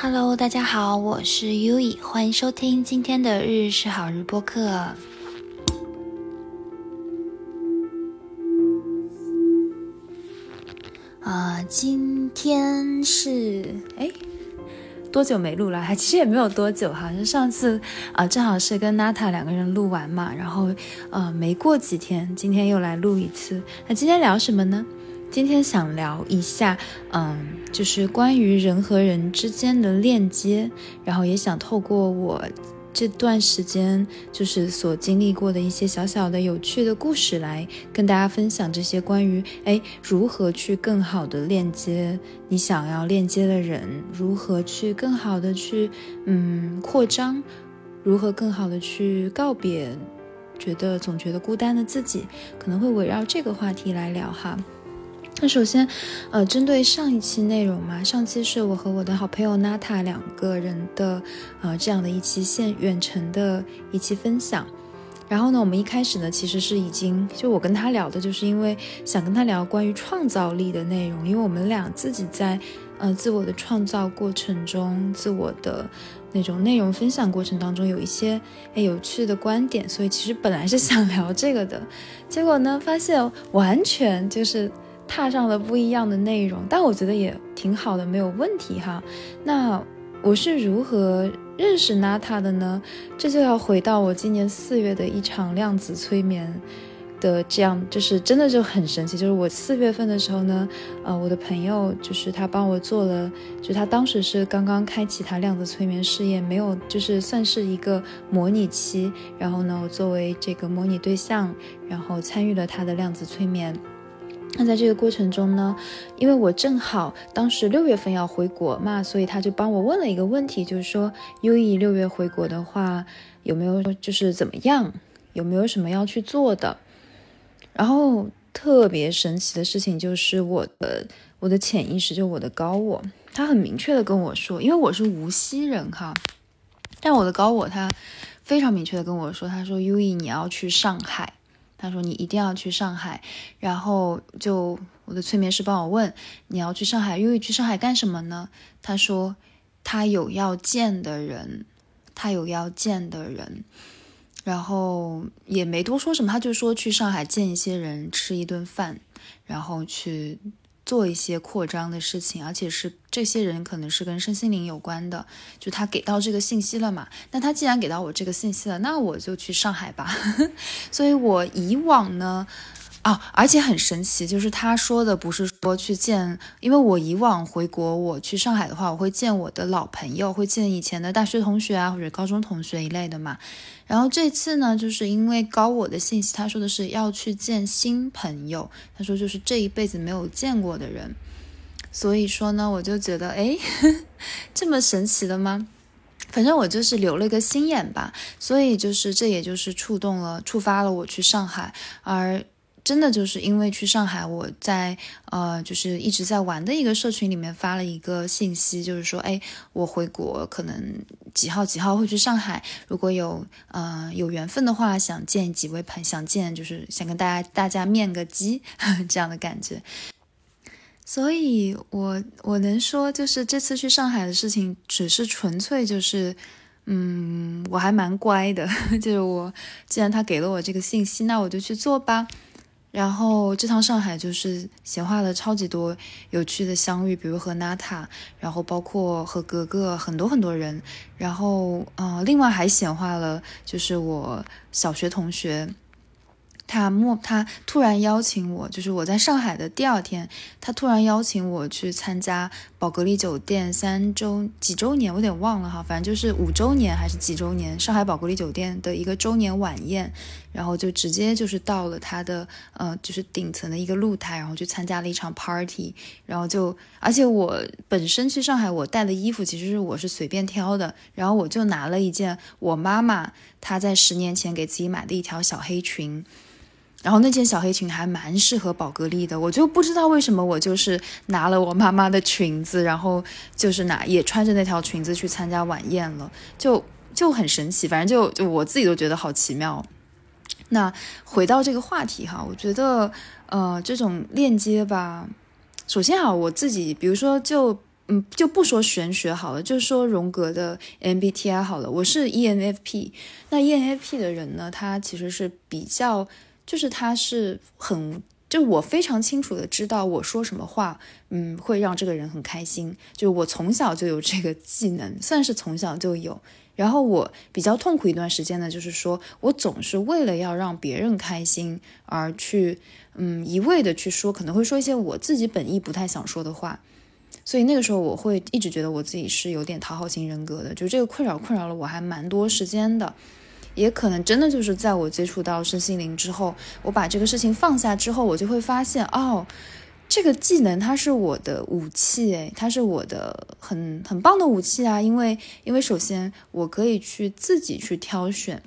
Hello，大家好，我是 U E，欢迎收听今天的日日是好日播客。啊，今天是哎，多久没录了？还其实也没有多久哈，就上次啊，正好是跟娜塔两个人录完嘛，然后呃，没过几天，今天又来录一次。那今天聊什么呢？今天想聊一下，嗯，就是关于人和人之间的链接，然后也想透过我这段时间就是所经历过的一些小小的有趣的故事，来跟大家分享这些关于哎如何去更好的链接你想要链接的人，如何去更好的去嗯扩张，如何更好的去告别觉得总觉得孤单的自己，可能会围绕这个话题来聊哈。那首先，呃，针对上一期内容嘛，上期是我和我的好朋友娜塔两个人的，呃，这样的一期线远程的一期分享。然后呢，我们一开始呢，其实是已经就我跟他聊的，就是因为想跟他聊关于创造力的内容，因为我们俩自己在，呃，自我的创造过程中，自我的那种内容分享过程当中，有一些哎有趣的观点，所以其实本来是想聊这个的，结果呢，发现完全就是。踏上了不一样的内容，但我觉得也挺好的，没有问题哈。那我是如何认识娜塔的呢？这就要回到我今年四月的一场量子催眠的这样，就是真的就很神奇。就是我四月份的时候呢，呃，我的朋友就是他帮我做了，就他当时是刚刚开启他量子催眠事业，没有就是算是一个模拟期。然后呢，我作为这个模拟对象，然后参与了他的量子催眠。那在这个过程中呢，因为我正好当时六月份要回国嘛，所以他就帮我问了一个问题，就是说优异六月回国的话，有没有就是怎么样，有没有什么要去做的？然后特别神奇的事情就是我的我的潜意识，就我的高我，他很明确的跟我说，因为我是无锡人哈，但我的高我他非常明确的跟我说，他说优异你要去上海。他说：“你一定要去上海。”然后就我的催眠师帮我问：“你要去上海，因为去上海干什么呢？”他说：“他有要见的人，他有要见的人。”然后也没多说什么，他就说去上海见一些人，吃一顿饭，然后去。做一些扩张的事情，而且是这些人可能是跟身心灵有关的，就他给到这个信息了嘛。那他既然给到我这个信息了，那我就去上海吧。所以我以往呢。啊，而且很神奇，就是他说的不是说去见，因为我以往回国，我去上海的话，我会见我的老朋友，会见以前的大学同学啊，或者高中同学一类的嘛。然后这次呢，就是因为高我的信息，他说的是要去见新朋友，他说就是这一辈子没有见过的人。所以说呢，我就觉得，哎，这么神奇的吗？反正我就是留了个心眼吧。所以就是这也就是触动了、触发了我去上海，而。真的就是因为去上海，我在呃，就是一直在玩的一个社群里面发了一个信息，就是说，哎，我回国可能几号几号会去上海，如果有呃有缘分的话，想见几位朋，想见就是想跟大家大家面个基 这样的感觉。所以，我我能说，就是这次去上海的事情，只是纯粹就是，嗯，我还蛮乖的，就是我既然他给了我这个信息，那我就去做吧。然后这趟上海就是显化了超级多有趣的相遇，比如和娜塔，然后包括和格格很多很多人，然后呃，另外还显化了就是我小学同学。他莫他突然邀请我，就是我在上海的第二天，他突然邀请我去参加宝格丽酒店三周几周年，我有点忘了哈，反正就是五周年还是几周年，上海宝格丽酒店的一个周年晚宴，然后就直接就是到了它的呃就是顶层的一个露台，然后去参加了一场 party，然后就而且我本身去上海我带的衣服其实是我是随便挑的，然后我就拿了一件我妈妈她在十年前给自己买的一条小黑裙。然后那件小黑裙还蛮适合宝格丽的，我就不知道为什么我就是拿了我妈妈的裙子，然后就是拿也穿着那条裙子去参加晚宴了，就就很神奇，反正就就我自己都觉得好奇妙。那回到这个话题哈，我觉得呃这种链接吧，首先哈我自己，比如说就嗯，就不说玄学好了，就说荣格的 MBTI 好了。我是 ENFP，那 ENFP 的人呢，他其实是比较，就是他是很，就我非常清楚的知道我说什么话，嗯，会让这个人很开心。就我从小就有这个技能，算是从小就有。然后我比较痛苦一段时间呢，就是说我总是为了要让别人开心而去，嗯，一味的去说，可能会说一些我自己本意不太想说的话。所以那个时候，我会一直觉得我自己是有点讨好型人格的，就这个困扰困扰了我还蛮多时间的，也可能真的就是在我接触到身心灵之后，我把这个事情放下之后，我就会发现，哦，这个技能它是我的武器，诶，它是我的很很棒的武器啊，因为因为首先我可以去自己去挑选，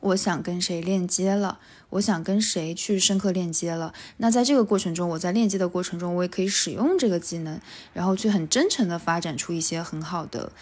我想跟谁链接了。我想跟谁去深刻链接了？那在这个过程中，我在链接的过程中，我也可以使用这个技能，然后去很真诚的发展出一些很好的。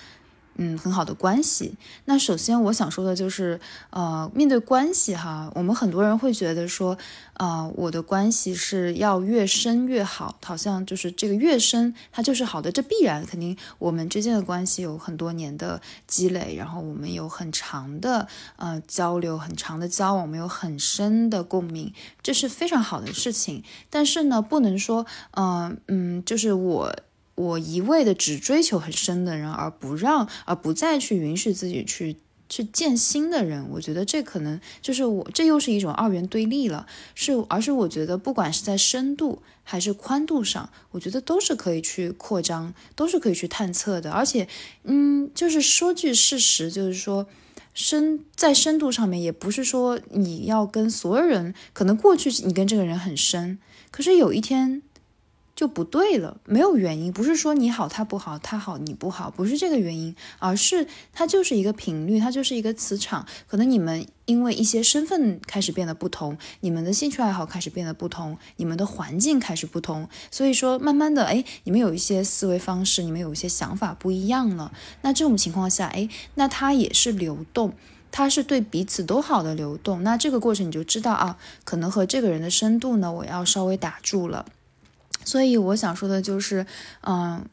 嗯，很好的关系。那首先我想说的就是，呃，面对关系哈，我们很多人会觉得说，呃，我的关系是要越深越好，好像就是这个越深它就是好的，这必然肯定我们之间的关系有很多年的积累，然后我们有很长的呃交流，很长的交往，我们有很深的共鸣，这是非常好的事情。但是呢，不能说，嗯嗯，就是我。我一味的只追求很深的人，而不让，而不再去允许自己去去见新的人，我觉得这可能就是我，这又是一种二元对立了。是，而是我觉得不管是在深度还是宽度上，我觉得都是可以去扩张，都是可以去探测的。而且，嗯，就是说句事实，就是说深在深度上面，也不是说你要跟所有人，可能过去你跟这个人很深，可是有一天。就不对了，没有原因，不是说你好他不好，他好你不好，不是这个原因，而是它就是一个频率，它就是一个磁场。可能你们因为一些身份开始变得不同，你们的兴趣爱好开始变得不同，你们的环境开始不同，所以说慢慢的，哎，你们有一些思维方式，你们有一些想法不一样了。那这种情况下，哎，那它也是流动，它是对彼此都好的流动。那这个过程你就知道啊，可能和这个人的深度呢，我要稍微打住了。所以我想说的就是，嗯，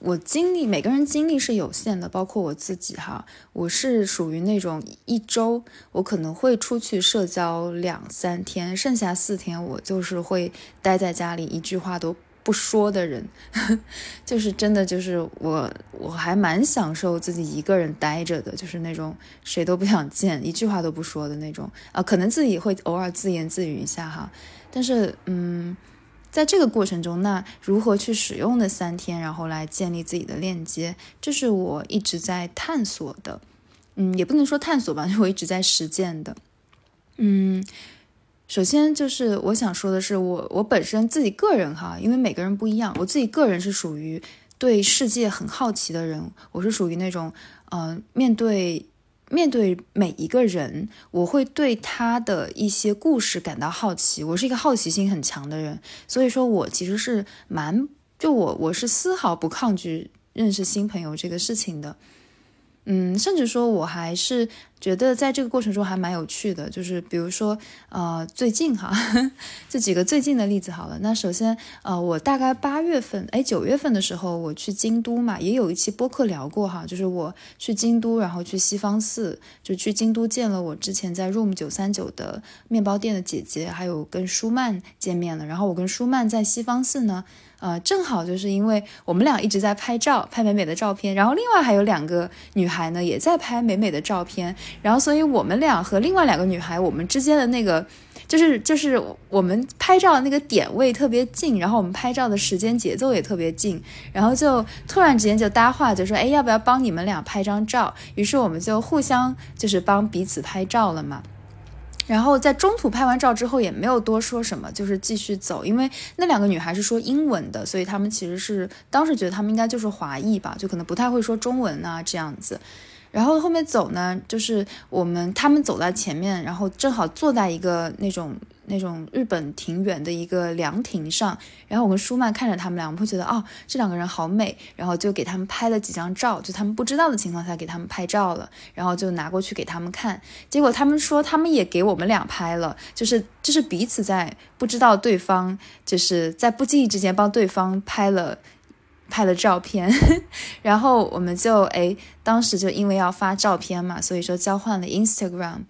我精力每个人精力是有限的，包括我自己哈，我是属于那种一周我可能会出去社交两三天，剩下四天我就是会待在家里，一句话都不说的人，就是真的就是我我还蛮享受自己一个人待着的，就是那种谁都不想见，一句话都不说的那种。啊，可能自己会偶尔自言自语一下哈，但是嗯。在这个过程中，那如何去使用那三天，然后来建立自己的链接，这是我一直在探索的。嗯，也不能说探索吧，我一直在实践的。嗯，首先就是我想说的是，我我本身自己个人哈，因为每个人不一样，我自己个人是属于对世界很好奇的人，我是属于那种，嗯，面对。面对每一个人，我会对他的一些故事感到好奇。我是一个好奇心很强的人，所以说我其实是蛮就我我是丝毫不抗拒认识新朋友这个事情的。嗯，甚至说我还是觉得在这个过程中还蛮有趣的，就是比如说，呃，最近哈，这几个最近的例子好了。那首先，呃，我大概八月份，哎，九月份的时候我去京都嘛，也有一期播客聊过哈，就是我去京都，然后去西方寺，就去京都见了我之前在 Room 九三九的面包店的姐姐，还有跟舒曼见面了。然后我跟舒曼在西方寺呢。呃，正好就是因为我们俩一直在拍照，拍美美的照片，然后另外还有两个女孩呢，也在拍美美的照片，然后所以我们俩和另外两个女孩，我们之间的那个，就是就是我们拍照的那个点位特别近，然后我们拍照的时间节奏也特别近，然后就突然之间就搭话，就说，哎，要不要帮你们俩拍张照？于是我们就互相就是帮彼此拍照了嘛。然后在中途拍完照之后也没有多说什么，就是继续走，因为那两个女孩是说英文的，所以他们其实是当时觉得他们应该就是华裔吧，就可能不太会说中文啊这样子。然后后面走呢，就是我们他们走在前面，然后正好坐在一个那种。那种日本庭园的一个凉亭上，然后我跟舒曼看着他们俩，我们会觉得哦，这两个人好美，然后就给他们拍了几张照，就他们不知道的情况下给他们拍照了，然后就拿过去给他们看，结果他们说他们也给我们俩拍了，就是就是彼此在不知道对方，就是在不经意之间帮对方拍了。拍了照片，然后我们就哎，当时就因为要发照片嘛，所以说交换了 Instagram，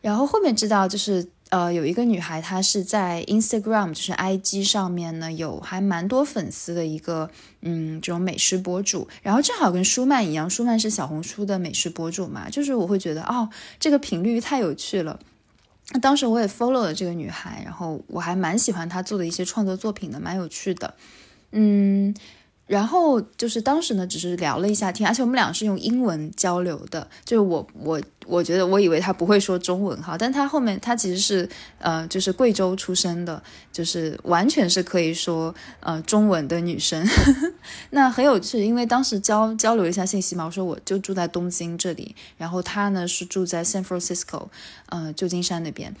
然后后面知道就是。呃，有一个女孩，她是在 Instagram，就是 IG 上面呢，有还蛮多粉丝的一个，嗯，这种美食博主。然后正好跟舒曼一样，舒曼是小红书的美食博主嘛，就是我会觉得，哦，这个频率太有趣了。那当时我也 follow 了这个女孩，然后我还蛮喜欢她做的一些创作作品的，蛮有趣的，嗯。然后就是当时呢，只是聊了一下天，而且我们俩是用英文交流的。就是我我我觉得我以为他不会说中文哈，但他后面他其实是呃就是贵州出生的，就是完全是可以说呃中文的女生。那很有趣，因为当时交交流一下信息嘛，我说我就住在东京这里，然后他呢是住在 San Francisco，呃旧金山那边。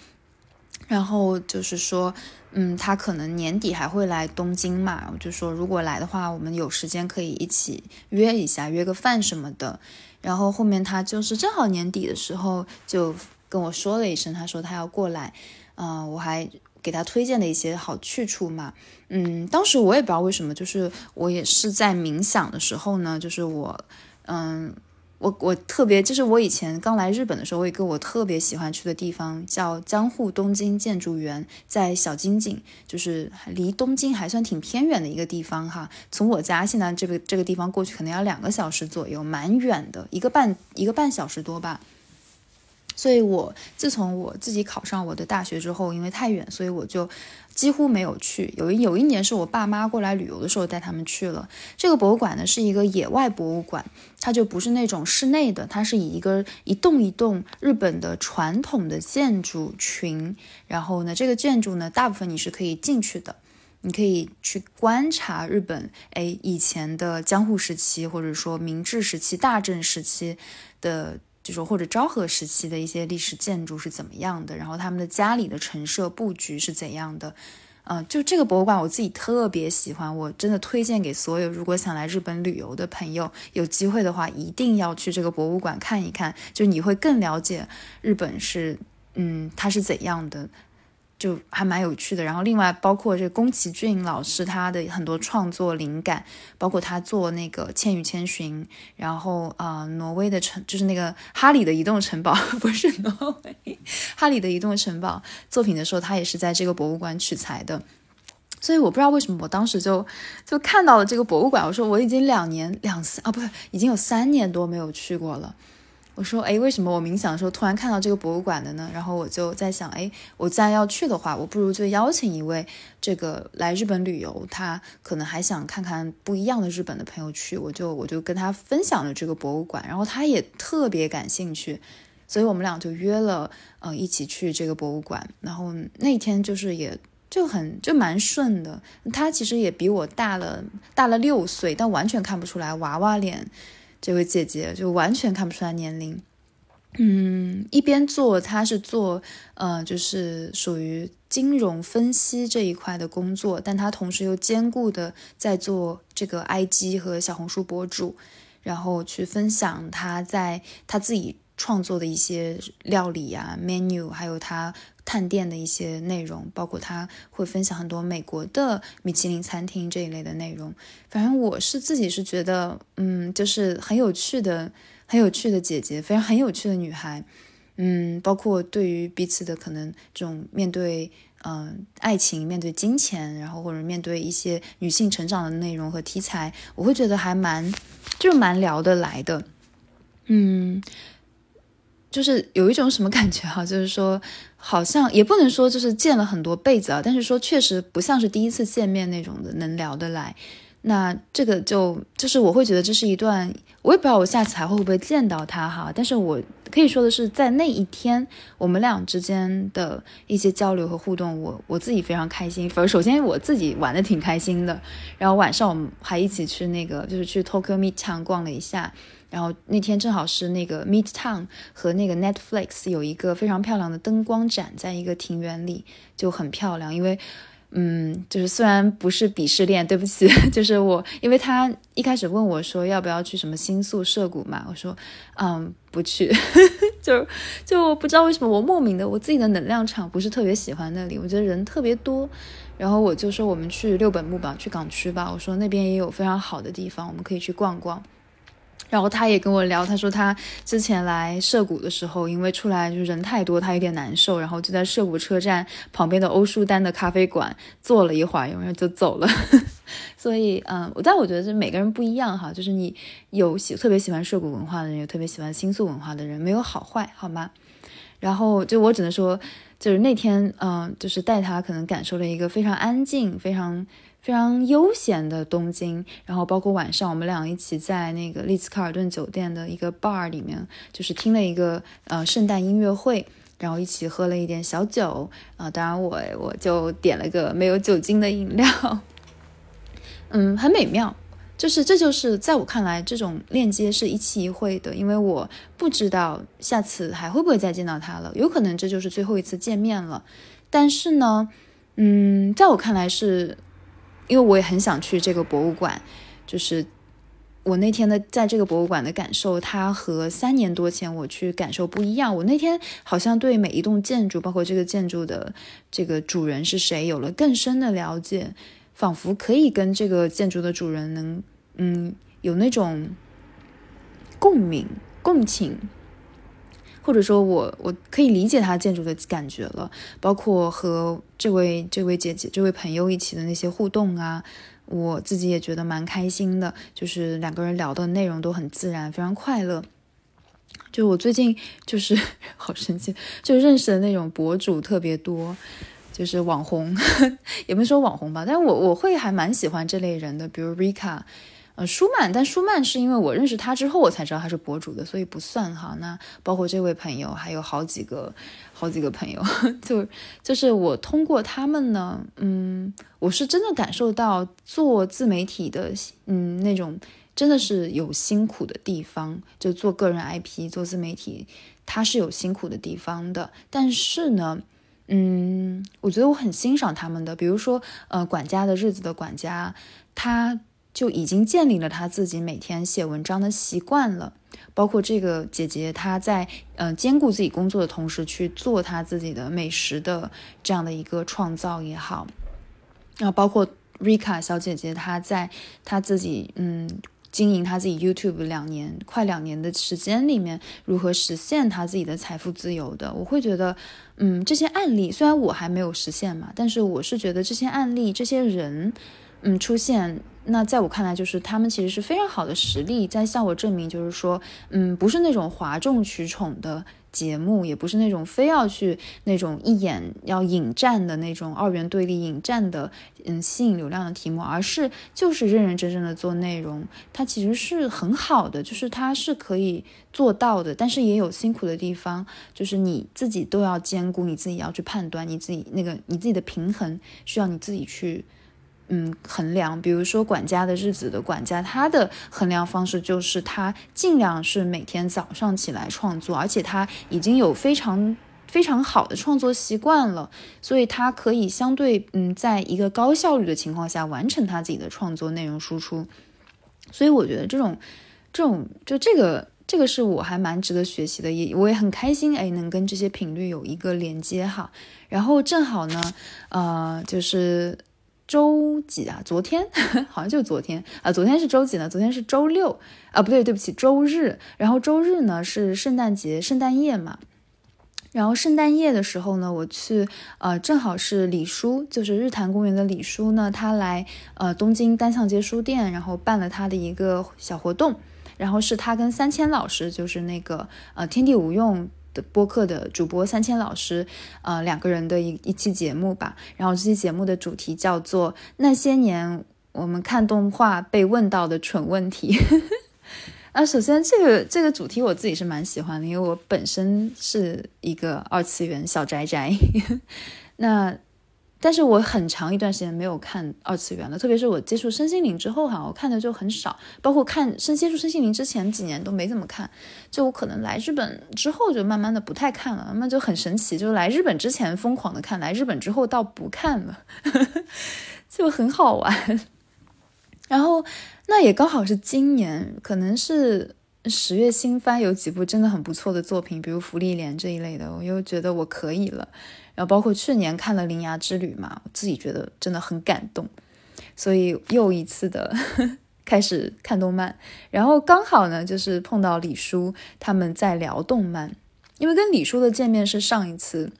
然后就是说，嗯，他可能年底还会来东京嘛，我就说如果来的话，我们有时间可以一起约一下，约个饭什么的。然后后面他就是正好年底的时候就跟我说了一声，他说他要过来，嗯，我还给他推荐了一些好去处嘛，嗯，当时我也不知道为什么，就是我也是在冥想的时候呢，就是我，嗯。我我特别就是我以前刚来日本的时候，我一个我特别喜欢去的地方叫江户东京建筑园，在小金井，就是离东京还算挺偏远的一个地方哈。从我家现在这个这个地方过去可能要两个小时左右，蛮远的，一个半一个半小时多吧。所以我自从我自己考上我的大学之后，因为太远，所以我就几乎没有去。有一有一年是我爸妈过来旅游的时候带他们去了。这个博物馆呢是一个野外博物馆，它就不是那种室内的，它是以一个一栋一栋日本的传统的建筑群。然后呢，这个建筑呢，大部分你是可以进去的，你可以去观察日本哎以前的江户时期，或者说明治时期、大正时期的。就是或者昭和时期的一些历史建筑是怎么样的，然后他们的家里的陈设布局是怎样的，嗯，就这个博物馆我自己特别喜欢，我真的推荐给所有如果想来日本旅游的朋友，有机会的话一定要去这个博物馆看一看，就你会更了解日本是，嗯，它是怎样的。就还蛮有趣的，然后另外包括这宫崎骏老师他的很多创作灵感，包括他做那个《千与千寻》，然后啊，挪威的城就是那个哈里的移动城堡，不是挪威，哈里的移动城堡作品的时候，他也是在这个博物馆取材的，所以我不知道为什么我当时就就看到了这个博物馆，我说我已经两年两三啊，不是已经有三年多没有去过了。我说，哎，为什么我冥想的时候突然看到这个博物馆的呢？然后我就在想，哎，我再要去的话，我不如就邀请一位这个来日本旅游，他可能还想看看不一样的日本的朋友去，我就我就跟他分享了这个博物馆，然后他也特别感兴趣，所以我们俩就约了，呃，一起去这个博物馆。然后那天就是也就很就蛮顺的，他其实也比我大了大了六岁，但完全看不出来娃娃脸。这位姐姐就完全看不出来年龄，嗯，一边做她是做，呃，就是属于金融分析这一块的工作，但她同时又兼顾的在做这个 IG 和小红书博主，然后去分享她在她自己创作的一些料理啊 menu，还有他。探店的一些内容，包括他会分享很多美国的米其林餐厅这一类的内容。反正我是自己是觉得，嗯，就是很有趣的、很有趣的姐姐，非常很有趣的女孩。嗯，包括对于彼此的可能这种面对，嗯，爱情、面对金钱，然后或者面对一些女性成长的内容和题材，我会觉得还蛮，就蛮聊得来的。嗯。就是有一种什么感觉哈，就是说，好像也不能说就是见了很多辈子啊，但是说确实不像是第一次见面那种的能聊得来。那这个就就是我会觉得这是一段，我也不知道我下次还会不会见到他哈。但是我可以说的是，在那一天我们俩之间的一些交流和互动，我我自己非常开心。反正首先我自己玩的挺开心的，然后晚上我们还一起去那个就是去 Tokyo Midtown 逛了一下。然后那天正好是那个 Midtown 和那个 Netflix 有一个非常漂亮的灯光展，在一个庭园里就很漂亮。因为，嗯，就是虽然不是鄙视链，对不起，就是我，因为他一开始问我说要不要去什么新宿涩谷嘛，我说，嗯，不去，就就不知道为什么我莫名的我自己的能量场不是特别喜欢那里，我觉得人特别多。然后我就说我们去六本木吧，去港区吧。我说那边也有非常好的地方，我们可以去逛逛。然后他也跟我聊，他说他之前来涉谷的时候，因为出来就是人太多，他有点难受，然后就在涉谷车站旁边的欧舒丹的咖啡馆坐了一会儿，然后就走了。所以，嗯，但我觉得这每个人不一样哈，就是你有喜特别喜欢涉谷文化的人，有特别喜欢新宿文化的人，没有好坏，好吗？然后就我只能说。就是那天，嗯，就是带他可能感受了一个非常安静、非常非常悠闲的东京。然后包括晚上，我们俩一起在那个丽兹卡尔顿酒店的一个 bar 里面，就是听了一个呃圣诞音乐会，然后一起喝了一点小酒啊。当然我我就点了个没有酒精的饮料，嗯，很美妙。就是，这就是在我看来，这种链接是一期一会的，因为我不知道下次还会不会再见到他了，有可能这就是最后一次见面了。但是呢，嗯，在我看来是，因为我也很想去这个博物馆，就是我那天的在这个博物馆的感受，它和三年多前我去感受不一样。我那天好像对每一栋建筑，包括这个建筑的这个主人是谁，有了更深的了解。仿佛可以跟这个建筑的主人能，嗯，有那种共鸣、共情，或者说我我可以理解他建筑的感觉了。包括和这位这位姐姐、这位朋友一起的那些互动啊，我自己也觉得蛮开心的。就是两个人聊的内容都很自然，非常快乐。就我最近就是 好生气，就认识的那种博主特别多。就是网红，也不是说网红吧，但是我我会还蛮喜欢这类人的，比如 Rika，呃，舒曼，但舒曼是因为我认识他之后我才知道他是博主的，所以不算哈。那包括这位朋友，还有好几个好几个朋友，就就是我通过他们呢，嗯，我是真的感受到做自媒体的，嗯，那种真的是有辛苦的地方，就做个人 IP 做自媒体，它是有辛苦的地方的，但是呢。嗯，我觉得我很欣赏他们的，比如说，呃，管家的日子的管家，他就已经建立了他自己每天写文章的习惯了。包括这个姐姐，她在嗯兼顾自己工作的同时去做她自己的美食的这样的一个创造也好，然后包括 Rika 小姐姐，她在她自己嗯。经营他自己 YouTube 两年，快两年的时间里面，如何实现他自己的财富自由的？我会觉得，嗯，这些案例虽然我还没有实现嘛，但是我是觉得这些案例、这些人，嗯，出现。那在我看来，就是他们其实是非常好的实力，在向我证明，就是说，嗯，不是那种哗众取宠的节目，也不是那种非要去那种一眼要引战的那种二元对立引战的，嗯，吸引流量的题目，而是就是认认真真的做内容，它其实是很好的，就是它是可以做到的，但是也有辛苦的地方，就是你自己都要兼顾，你自己要去判断，你自己那个你自己的平衡需要你自己去。嗯，衡量，比如说管家的日子的管家，他的衡量方式就是他尽量是每天早上起来创作，而且他已经有非常非常好的创作习惯了，所以他可以相对嗯，在一个高效率的情况下完成他自己的创作内容输出。所以我觉得这种这种就这个这个是我还蛮值得学习的，也我也很开心哎，能跟这些频率有一个连接哈。然后正好呢，呃，就是。周几啊？昨天 好像就昨天啊，昨天是周几呢？昨天是周六啊，不对，对不起，周日。然后周日呢是圣诞节，圣诞夜嘛。然后圣诞夜的时候呢，我去呃，正好是李叔，就是日坛公园的李叔呢，他来呃东京单向街书店，然后办了他的一个小活动。然后是他跟三千老师，就是那个呃天地无用。播客的主播三千老师，呃，两个人的一一期节目吧。然后这期节目的主题叫做那些年我们看动画被问到的蠢问题。那，首先这个这个主题我自己是蛮喜欢的，因为我本身是一个二次元小宅宅。那。但是我很长一段时间没有看二次元了，特别是我接触身心灵之后哈，我看的就很少，包括看身接触身心灵之前几年都没怎么看。就我可能来日本之后就慢慢的不太看了，那就很神奇，就来日本之前疯狂的看，来日本之后倒不看了，就很好玩。然后那也刚好是今年，可能是十月新番有几部真的很不错的作品，比如《福利莲》这一类的，我又觉得我可以了。然后包括去年看了《铃芽之旅》嘛，我自己觉得真的很感动，所以又一次的 开始看动漫。然后刚好呢，就是碰到李叔他们在聊动漫，因为跟李叔的见面是上一次。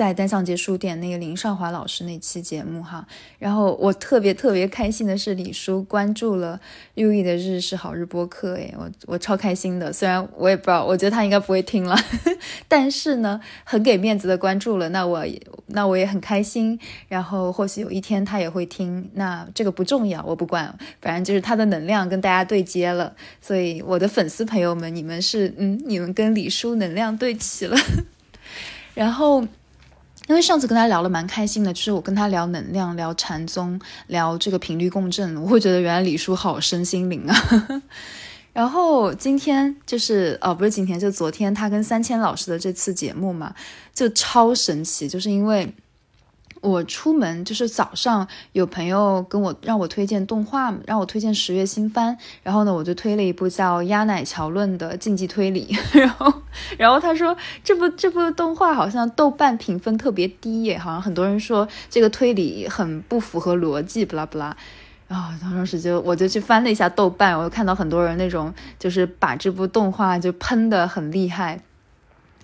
在单向街书店那个林少华老师那期节目哈，然后我特别特别开心的是李叔关注了六亿的日式好日播客，诶，我我超开心的。虽然我也不知道，我觉得他应该不会听了，但是呢，很给面子的关注了，那我那我也很开心。然后或许有一天他也会听，那这个不重要，我不管，反正就是他的能量跟大家对接了。所以我的粉丝朋友们，你们是嗯，你们跟李叔能量对齐了，然后。因为上次跟他聊了蛮开心的，就是我跟他聊能量、聊禅宗、聊这个频率共振，我会觉得原来李叔好身心灵啊。然后今天就是哦，不是今天，就昨天他跟三千老师的这次节目嘛，就超神奇，就是因为。我出门就是早上有朋友跟我让我推荐动画，让我推荐十月新番，然后呢我就推了一部叫《鸭奶桥论》的竞技推理，然后然后他说这部这部动画好像豆瓣评分特别低耶，好像很多人说这个推理很不符合逻辑，不啦不啦，然后当时就我就去翻了一下豆瓣，我就看到很多人那种就是把这部动画就喷的很厉害。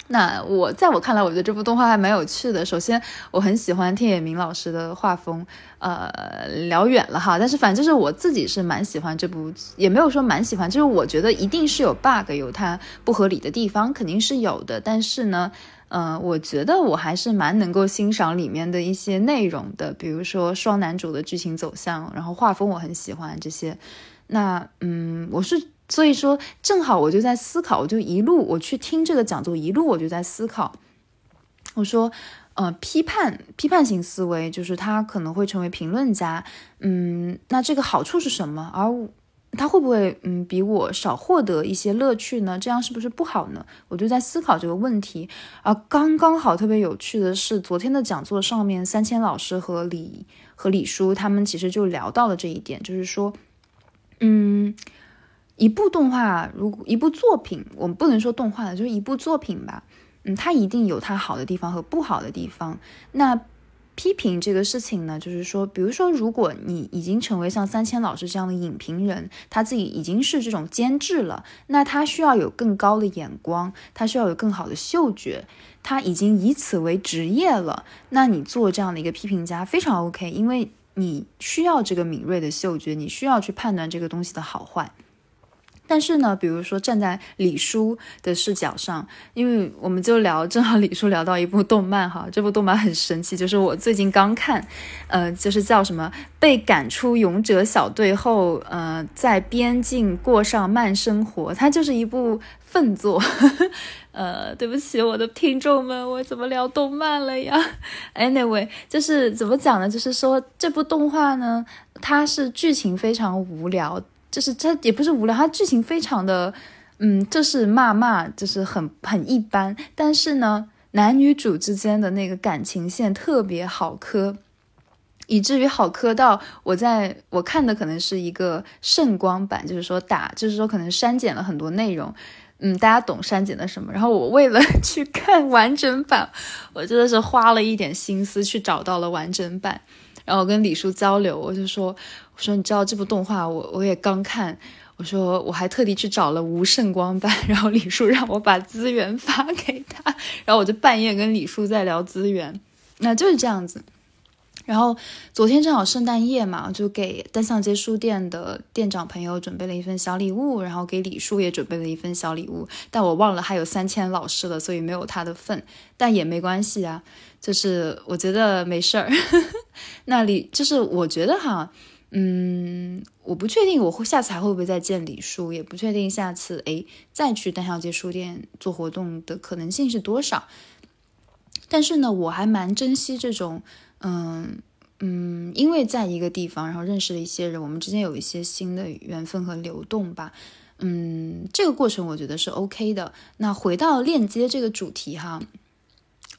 那我在我看来，我觉得这部动画还蛮有趣的。首先，我很喜欢天野明老师的画风，呃，聊远了哈。但是反正就是我自己是蛮喜欢这部，也没有说蛮喜欢，就是我觉得一定是有 bug，有它不合理的地方，肯定是有的。但是呢，嗯，我觉得我还是蛮能够欣赏里面的一些内容的，比如说双男主的剧情走向，然后画风我很喜欢这些。那嗯，我是。所以说，正好我就在思考，我就一路我去听这个讲座，一路我就在思考。我说，呃，批判批判型思维就是他可能会成为评论家，嗯，那这个好处是什么？而他会不会嗯比我少获得一些乐趣呢？这样是不是不好呢？我就在思考这个问题。而刚刚好特别有趣的是，昨天的讲座上面，三千老师和李和李叔他们其实就聊到了这一点，就是说，嗯。一部动画，如果一部作品，我们不能说动画的，就是一部作品吧，嗯，它一定有它好的地方和不好的地方。那批评这个事情呢，就是说，比如说，如果你已经成为像三千老师这样的影评人，他自己已经是这种监制了，那他需要有更高的眼光，他需要有更好的嗅觉，他已经以此为职业了。那你做这样的一个批评家非常 OK，因为你需要这个敏锐的嗅觉，你需要去判断这个东西的好坏。但是呢，比如说站在李叔的视角上，因为我们就聊，正好李叔聊到一部动漫哈，这部动漫很神奇，就是我最近刚看，呃，就是叫什么被赶出勇者小队后，呃，在边境过上慢生活，它就是一部粪作，呃，对不起我的听众们，我怎么聊动漫了呀？Anyway，就是怎么讲呢？就是说这部动画呢，它是剧情非常无聊。就是它也不是无聊，它剧情非常的，嗯，就是骂骂，就是很很一般。但是呢，男女主之间的那个感情线特别好磕，以至于好磕到我在我看的可能是一个圣光版，就是说打，就是说可能删减了很多内容，嗯，大家懂删减的什么。然后我为了 去看完整版，我真的是花了一点心思去找到了完整版。然后跟李叔交流，我就说，我说你知道这部动画，我我也刚看，我说我还特地去找了无胜光版，然后李叔让我把资源发给他，然后我就半夜跟李叔在聊资源，那就是这样子。然后昨天正好圣诞夜嘛，就给单向街书店的店长朋友准备了一份小礼物，然后给李叔也准备了一份小礼物，但我忘了还有三千老师了，所以没有他的份，但也没关系啊。就是我觉得没事儿，那里就是我觉得哈，嗯，我不确定我会下次还会不会再见李叔，也不确定下次哎再去单向街书店做活动的可能性是多少。但是呢，我还蛮珍惜这种，嗯嗯，因为在一个地方，然后认识了一些人，我们之间有一些新的缘分和流动吧。嗯，这个过程我觉得是 OK 的。那回到链接这个主题哈。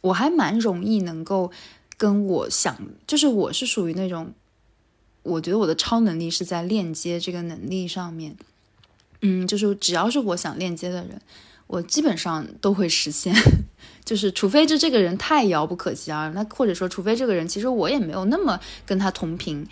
我还蛮容易能够跟我想，就是我是属于那种，我觉得我的超能力是在链接这个能力上面。嗯，就是只要是我想链接的人，我基本上都会实现。就是除非就这个人太遥不可及啊，那或者说除非这个人其实我也没有那么跟他同频，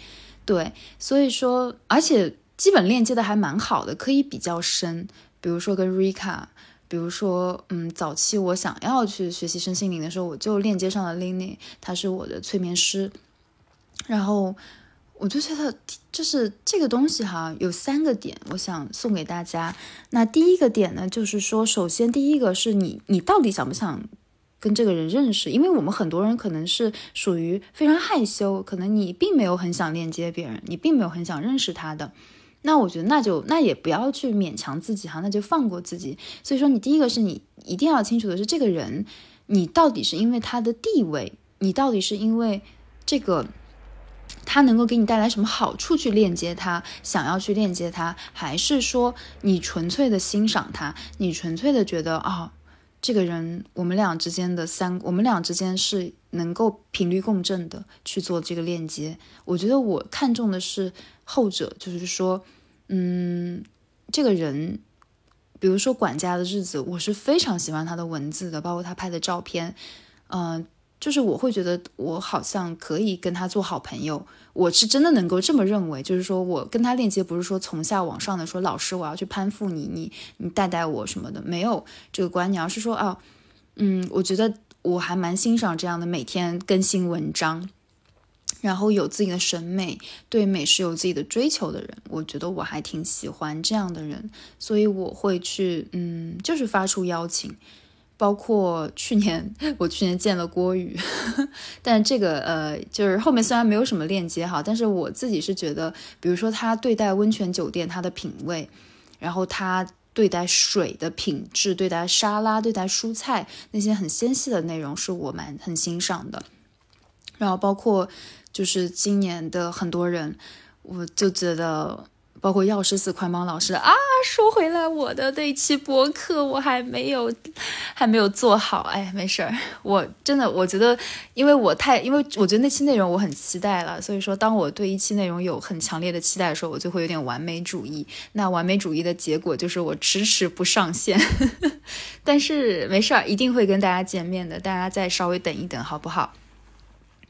对，所以说而且基本链接的还蛮好的，可以比较深。比如说跟 Rika，比如说嗯，早期我想要去学习身心灵的时候，我就链接上了 Lini，他是我的催眠师，然后。我就觉得，就是这个东西哈，有三个点，我想送给大家。那第一个点呢，就是说，首先第一个是你，你到底想不想跟这个人认识？因为我们很多人可能是属于非常害羞，可能你并没有很想链接别人，你并没有很想认识他的。那我觉得，那就那也不要去勉强自己哈，那就放过自己。所以说，你第一个是你一定要清楚的是，这个人你到底是因为他的地位，你到底是因为这个。他能够给你带来什么好处去链接他，想要去链接他，还是说你纯粹的欣赏他，你纯粹的觉得啊，这个人我们俩之间的三，我们俩之间是能够频率共振的去做这个链接。我觉得我看重的是后者，就是说，嗯，这个人，比如说管家的日子，我是非常喜欢他的文字的，包括他拍的照片，嗯。就是我会觉得我好像可以跟他做好朋友，我是真的能够这么认为。就是说我跟他链接不是说从下往上的，说老师我要去攀附你，你你带带我什么的，没有这个观念，而是说啊，嗯，我觉得我还蛮欣赏这样的每天更新文章，然后有自己的审美，对美是有自己的追求的人，我觉得我还挺喜欢这样的人，所以我会去嗯，就是发出邀请。包括去年，我去年见了郭宇，但这个呃，就是后面虽然没有什么链接哈，但是我自己是觉得，比如说他对待温泉酒店他的品味，然后他对待水的品质，对待沙拉，对待蔬菜那些很纤细的内容，是我蛮很欣赏的。然后包括就是今年的很多人，我就觉得。包括药师寺宽邦老师啊，说回来，我的那期播客我还没有，还没有做好。哎，没事儿，我真的我觉得，因为我太，因为我觉得那期内容我很期待了，所以说当我对一期内容有很强烈的期待的时候，我就会有点完美主义。那完美主义的结果就是我迟迟不上线，但是没事儿，一定会跟大家见面的，大家再稍微等一等，好不好？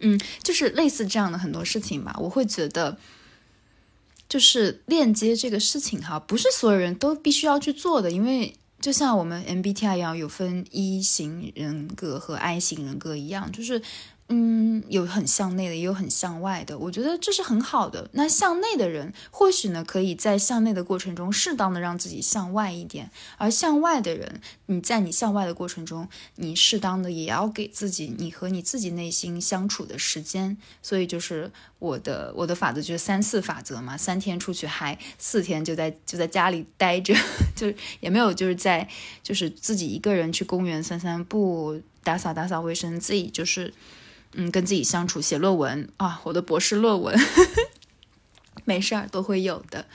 嗯，就是类似这样的很多事情吧，我会觉得。就是链接这个事情哈，不是所有人都必须要去做的，因为就像我们 MBTI 一样，有分一型人格和 I 型人格一样，就是。嗯，有很向内的，也有很向外的。我觉得这是很好的。那向内的人，或许呢，可以在向内的过程中，适当的让自己向外一点；而向外的人，你在你向外的过程中，你适当的也要给自己，你和你自己内心相处的时间。所以就是我的我的法则就是三四法则嘛，三天出去嗨，四天就在就在家里待着，就也没有就是在就是自己一个人去公园散散步，打扫打扫卫生，自己就是。嗯，跟自己相处，写论文啊，我的博士论文，没事儿都会有的，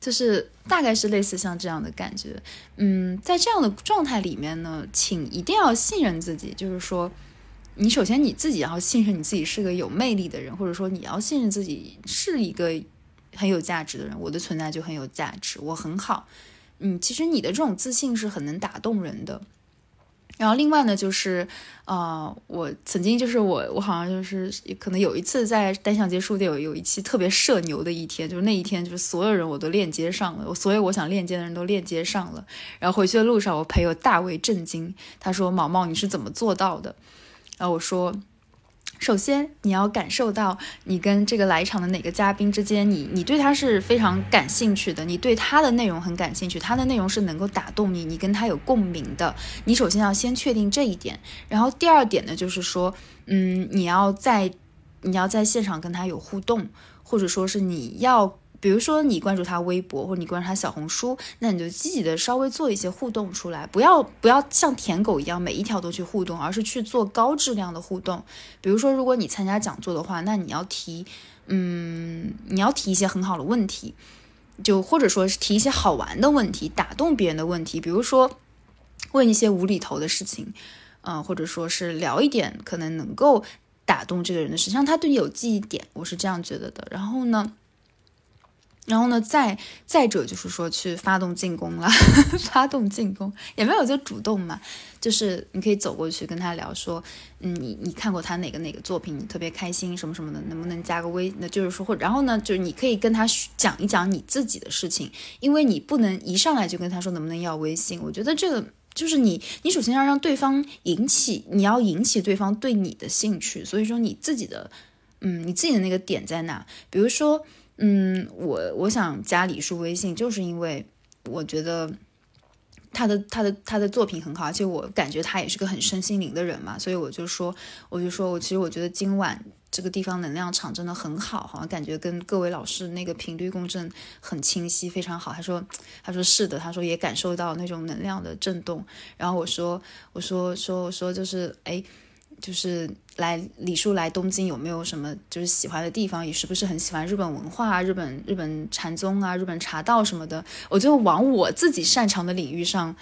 就是大概是类似像这样的感觉。嗯，在这样的状态里面呢，请一定要信任自己，就是说，你首先你自己要信任你自己是个有魅力的人，或者说你要信任自己是一个很有价值的人。我的存在就很有价值，我很好。嗯，其实你的这种自信是很能打动人的。然后另外呢，就是，呃，我曾经就是我我好像就是可能有一次在单向街书店有有一期特别社牛的一天，就是那一天就是所有人我都链接上了，我所有我想链接的人都链接上了。然后回去的路上，我朋友大为震惊，他说：“毛毛，你是怎么做到的？”然后我说。首先，你要感受到你跟这个来场的哪个嘉宾之间，你你对他是非常感兴趣的，你对他的内容很感兴趣，他的内容是能够打动你，你跟他有共鸣的。你首先要先确定这一点，然后第二点呢，就是说，嗯，你要在你要在现场跟他有互动，或者说是你要。比如说你关注他微博，或者你关注他小红书，那你就积极的稍微做一些互动出来，不要不要像舔狗一样每一条都去互动，而是去做高质量的互动。比如说，如果你参加讲座的话，那你要提，嗯，你要提一些很好的问题，就或者说是提一些好玩的问题，打动别人的问题。比如说问一些无厘头的事情，嗯，或者说是聊一点可能能够打动这个人的事，让他对你有记忆点。我是这样觉得的。然后呢？然后呢，再再者就是说去发动进攻了，发动进攻也没有就主动嘛，就是你可以走过去跟他聊说，嗯，你你看过他哪个哪个作品，你特别开心什么什么的，能不能加个微？那就是说，或然后呢，就是你可以跟他讲一讲你自己的事情，因为你不能一上来就跟他说能不能要微信，我觉得这个就是你你首先要让对方引起，你要引起对方对你的兴趣，所以说你自己的，嗯，你自己的那个点在哪？比如说。嗯，我我想加李叔微信，就是因为我觉得他的他的他的作品很好，而且我感觉他也是个很身心灵的人嘛，所以我就说，我就说我其实我觉得今晚这个地方能量场真的很好，好像感觉跟各位老师那个频率共振很清晰，非常好。他说他说是的，他说也感受到那种能量的震动。然后我说我说说我说就是哎。就是来李叔来东京有没有什么就是喜欢的地方？也是不是很喜欢日本文化、日本日本禅宗啊、日本茶道什么的？我就往我自己擅长的领域上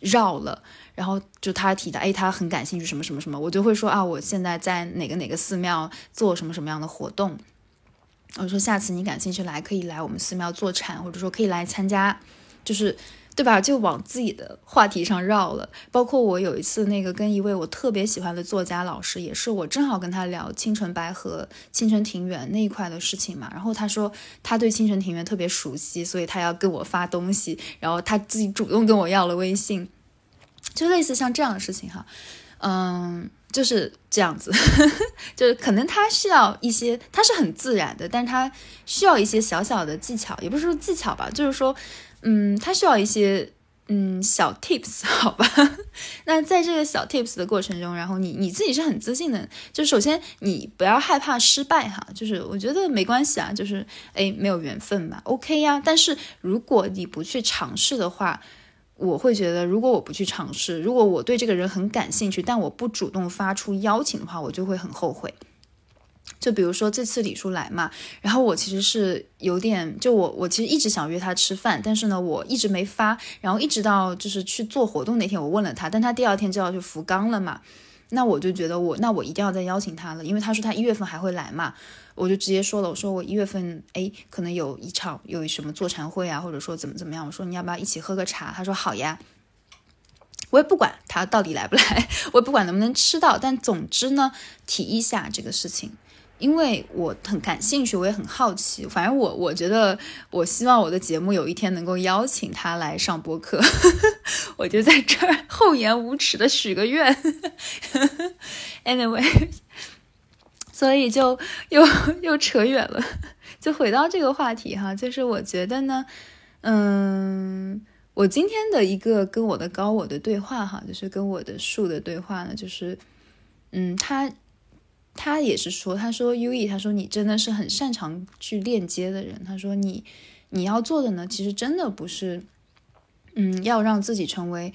绕了。然后就他提到，哎，他很感兴趣什么什么什么，我就会说啊，我现在在哪个哪个寺庙做什么什么样的活动。我说下次你感兴趣来，可以来我们寺庙坐禅，或者说可以来参加，就是。对吧？就往自己的话题上绕了。包括我有一次那个跟一位我特别喜欢的作家老师，也是我正好跟他聊青城白河、青城庭园那一块的事情嘛。然后他说他对青城庭园特别熟悉，所以他要跟我发东西，然后他自己主动跟我要了微信，就类似像这样的事情哈。嗯，就是这样子，就是可能他需要一些，他是很自然的，但是他需要一些小小的技巧，也不是说技巧吧，就是说。嗯，他需要一些嗯小 tips，好吧？那在这个小 tips 的过程中，然后你你自己是很自信的，就首先你不要害怕失败哈，就是我觉得没关系啊，就是哎没有缘分嘛，OK 呀。但是如果你不去尝试的话，我会觉得如果我不去尝试，如果我对这个人很感兴趣，但我不主动发出邀请的话，我就会很后悔。就比如说这次李叔来嘛，然后我其实是有点，就我我其实一直想约他吃饭，但是呢我一直没发，然后一直到就是去做活动那天我问了他，但他第二天就要去福冈了嘛，那我就觉得我那我一定要再邀请他了，因为他说他一月份还会来嘛，我就直接说了，我说我一月份哎可能有一场有什么座禅会啊，或者说怎么怎么样，我说你要不要一起喝个茶？他说好呀，我也不管他到底来不来，我也不管能不能吃到，但总之呢提一下这个事情。因为我很感兴趣，我也很好奇。反正我我觉得，我希望我的节目有一天能够邀请他来上播客。我就在这儿厚颜无耻的许个愿。Anyway，所以就又又扯远了，就回到这个话题哈。就是我觉得呢，嗯，我今天的一个跟我的高我的对话哈，就是跟我的树的对话呢，就是嗯，他。他也是说，他说 U E，他说你真的是很擅长去链接的人。他说你你要做的呢，其实真的不是，嗯，要让自己成为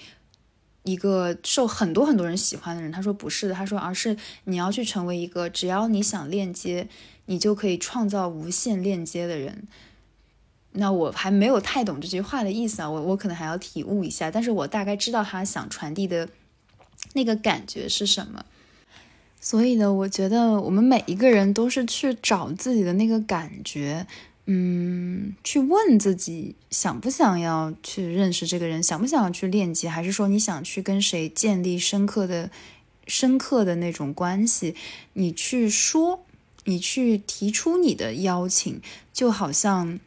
一个受很多很多人喜欢的人。他说不是的，他说而是你要去成为一个只要你想链接，你就可以创造无限链接的人。那我还没有太懂这句话的意思啊，我我可能还要体悟一下，但是我大概知道他想传递的那个感觉是什么。所以呢，我觉得我们每一个人都是去找自己的那个感觉，嗯，去问自己想不想要去认识这个人，想不想要去链接，还是说你想去跟谁建立深刻的、深刻的那种关系？你去说，你去提出你的邀请，就好像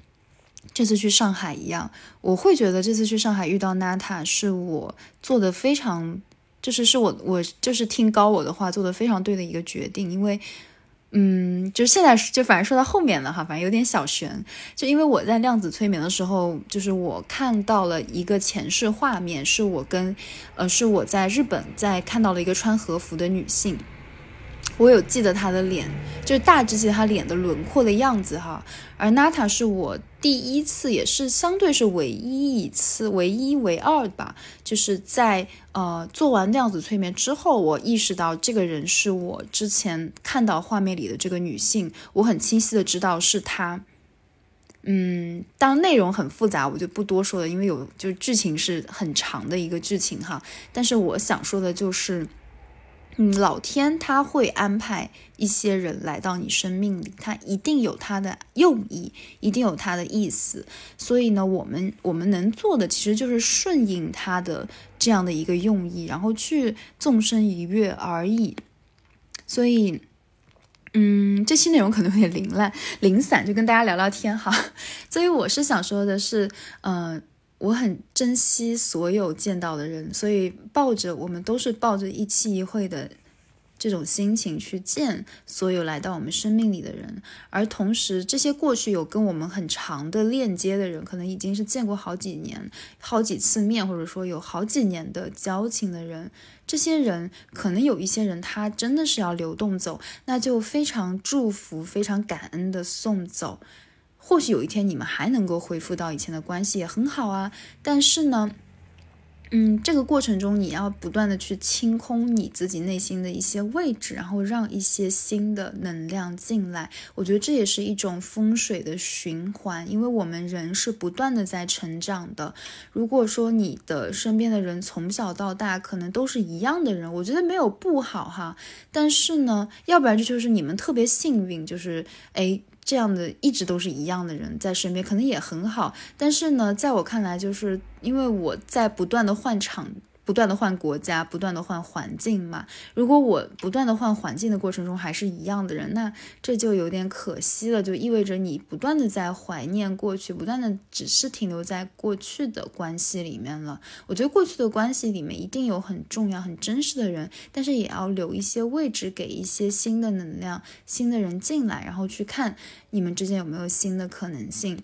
这次去上海一样，我会觉得这次去上海遇到娜塔是我做的非常。就是是我我就是听高我的话做的非常对的一个决定，因为，嗯，就现在就反正说到后面了哈，反正有点小悬，就因为我在量子催眠的时候，就是我看到了一个前世画面，是我跟，呃，是我在日本在看到了一个穿和服的女性。我有记得她的脸，就是大致记得她脸的轮廓的样子哈。而娜塔是我第一次，也是相对是唯一一次，唯一唯二吧。就是在呃做完量子催眠之后，我意识到这个人是我之前看到画面里的这个女性，我很清晰的知道是她。嗯，当然内容很复杂，我就不多说了，因为有就是剧情是很长的一个剧情哈。但是我想说的就是。嗯，老天他会安排一些人来到你生命里，他一定有他的用意，一定有他的意思。所以呢，我们我们能做的其实就是顺应他的这样的一个用意，然后去纵身一跃而已。所以，嗯，这期内容可能有点零烂、零散，就跟大家聊聊天哈。所以我是想说的是，嗯。我很珍惜所有见到的人，所以抱着我们都是抱着一期一会的这种心情去见所有来到我们生命里的人，而同时这些过去有跟我们很长的链接的人，可能已经是见过好几年、好几次面，或者说有好几年的交情的人，这些人可能有一些人他真的是要流动走，那就非常祝福、非常感恩的送走。或许有一天你们还能够恢复到以前的关系也很好啊，但是呢，嗯，这个过程中你要不断的去清空你自己内心的一些位置，然后让一些新的能量进来。我觉得这也是一种风水的循环，因为我们人是不断的在成长的。如果说你的身边的人从小到大可能都是一样的人，我觉得没有不好哈，但是呢，要不然这就是你们特别幸运，就是哎。这样的一直都是一样的人在身边，可能也很好。但是呢，在我看来，就是因为我在不断的换场。不断的换国家，不断的换环境嘛。如果我不断的换环境的过程中还是一样的人，那这就有点可惜了，就意味着你不断的在怀念过去，不断的只是停留在过去的关系里面了。我觉得过去的关系里面一定有很重要、很真实的人，但是也要留一些位置给一些新的能量、新的人进来，然后去看你们之间有没有新的可能性。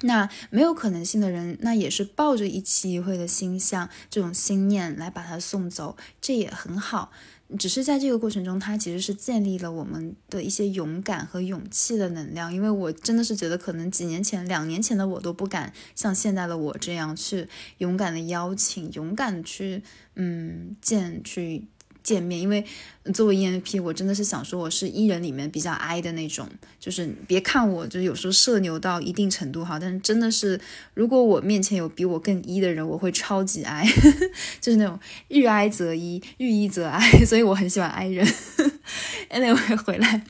那没有可能性的人，那也是抱着一期一会的心向，这种心念来把他送走，这也很好。只是在这个过程中，他其实是建立了我们的一些勇敢和勇气的能量。因为我真的是觉得，可能几年前、两年前的我都不敢像现在的我这样去勇敢的邀请，勇敢的去嗯见去。见面，因为作为 ENP，我真的是想说，我是 E 人里面比较 I 的那种，就是别看我，就是有时候社牛到一定程度哈，但是真的是，如果我面前有比我更 E 的人，我会超级 I，就是那种遇 I 则 E，遇 E 则 I，所以我很喜欢 I 人。Anyway，回来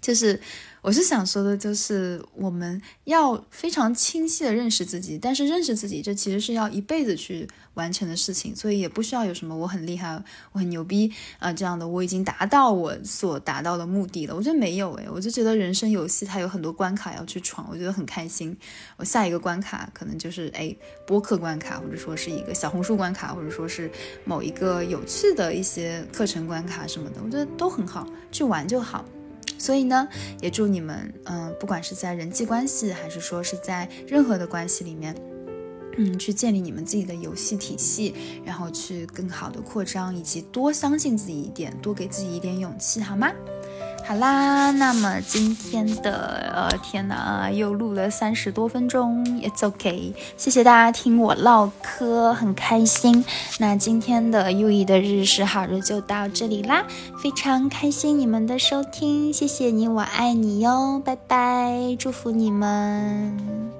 就是。我是想说的，就是我们要非常清晰的认识自己，但是认识自己，这其实是要一辈子去完成的事情，所以也不需要有什么我很厉害，我很牛逼啊这样的，我已经达到我所达到的目的了。我觉得没有诶，我就觉得人生游戏它有很多关卡要去闯，我觉得很开心。我下一个关卡可能就是哎播客关卡，或者说是一个小红书关卡，或者说是某一个有趣的一些课程关卡什么的，我觉得都很好，去玩就好。所以呢，也祝你们，嗯，不管是在人际关系，还是说是在任何的关系里面，嗯，去建立你们自己的游戏体系，然后去更好的扩张，以及多相信自己一点，多给自己一点勇气，好吗？好啦，那么今天的呃天哪，又录了三十多分钟，It's OK，谢谢大家听我唠嗑，很开心。那今天的优异的日式好日就到这里啦，非常开心你们的收听，谢谢你，我爱你哟，拜拜，祝福你们。